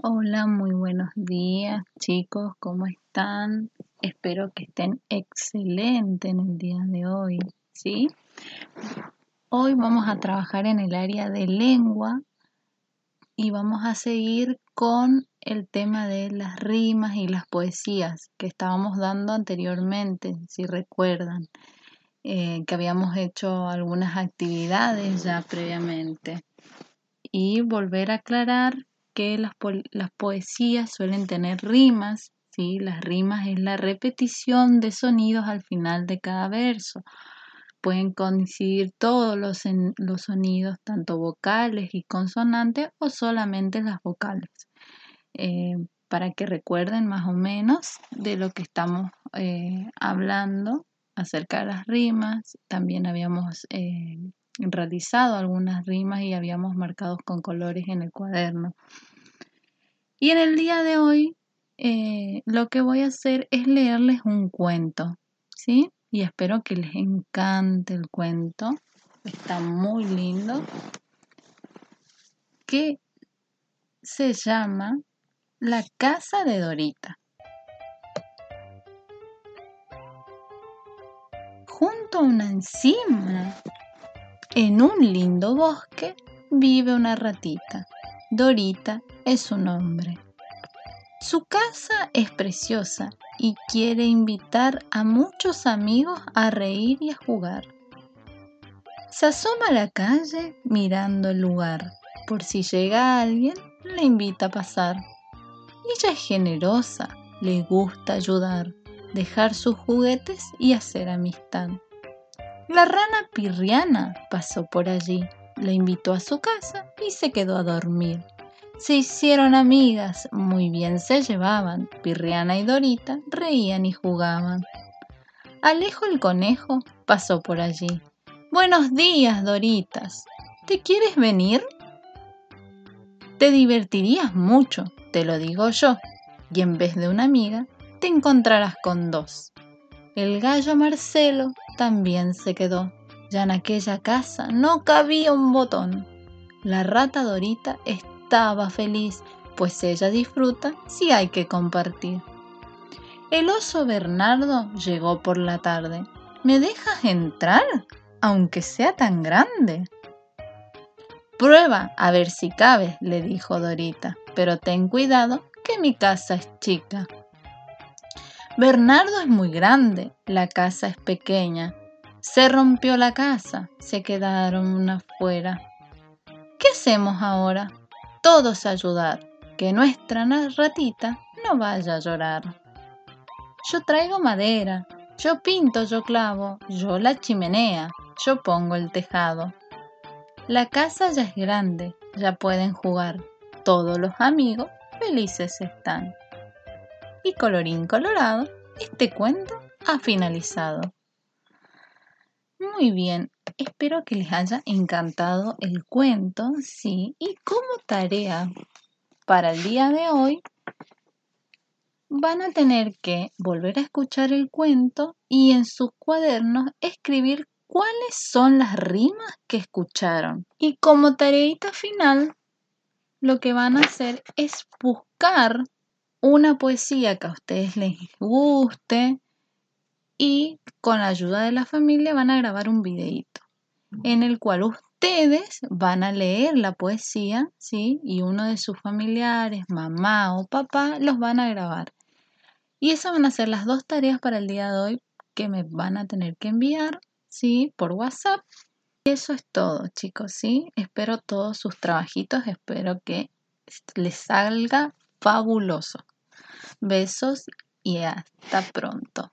Hola, muy buenos días chicos, ¿cómo están? Espero que estén excelentes en el día de hoy, ¿sí? Hoy vamos a trabajar en el área de lengua y vamos a seguir con el tema de las rimas y las poesías que estábamos dando anteriormente, si recuerdan, eh, que habíamos hecho algunas actividades ya previamente. Y volver a aclarar que las, poesías suelen tener rimas, ¿sí? Las rimas es la repetición de sonidos al final de cada verso. Pueden coincidir todos los, los sonidos, tanto vocales y consonantes, o solamente las vocales. Eh, para que recuerden más o menos de lo que estamos eh, hablando acerca de las rimas. También habíamos eh, realizado algunas rimas y habíamos marcado con colores en el cuaderno. Y en el día de hoy eh, lo que voy a hacer es leerles un cuento, ¿sí? Y espero que les encante el cuento. Está muy lindo. Que se llama La casa de Dorita. Junto a una encima, en un lindo bosque, vive una ratita. Dorita es su nombre. Su casa es preciosa y quiere invitar a muchos amigos a reír y a jugar. Se asoma a la calle mirando el lugar. Por si llega alguien, le invita a pasar. Ella es generosa, le gusta ayudar, dejar sus juguetes y hacer amistad. La rana pirriana pasó por allí, la invitó a su casa y se quedó a dormir. Se hicieron amigas, muy bien se llevaban. Pirriana y Dorita reían y jugaban. Alejo el conejo pasó por allí. Buenos días, Doritas. ¿Te quieres venir? Te divertirías mucho, te lo digo yo, y en vez de una amiga, te encontrarás con dos. El gallo Marcelo también se quedó. Ya en aquella casa no cabía un botón. La rata Dorita estaba feliz, pues ella disfruta si hay que compartir. El oso Bernardo llegó por la tarde. ¿Me dejas entrar, aunque sea tan grande? Prueba a ver si cabe, le dijo Dorita, pero ten cuidado que mi casa es chica. Bernardo es muy grande, la casa es pequeña. Se rompió la casa, se quedaron afuera. ¿Qué hacemos ahora? todos ayudar, que nuestra ratita no vaya a llorar. Yo traigo madera, yo pinto, yo clavo, yo la chimenea, yo pongo el tejado. La casa ya es grande, ya pueden jugar, todos los amigos felices están. Y colorín colorado, este cuento ha finalizado. Muy bien, espero que les haya encantado el cuento, sí, y como tarea para el día de hoy van a tener que volver a escuchar el cuento y en sus cuadernos escribir cuáles son las rimas que escucharon. Y como tareita final, lo que van a hacer es buscar una poesía que a ustedes les guste y con la ayuda de la familia van a grabar un videito en el cual ustedes van a leer la poesía, ¿sí? Y uno de sus familiares, mamá o papá, los van a grabar. Y esas van a ser las dos tareas para el día de hoy que me van a tener que enviar, ¿sí? Por WhatsApp. Y eso es todo, chicos, ¿sí? Espero todos sus trabajitos, espero que les salga fabuloso. Besos y hasta pronto.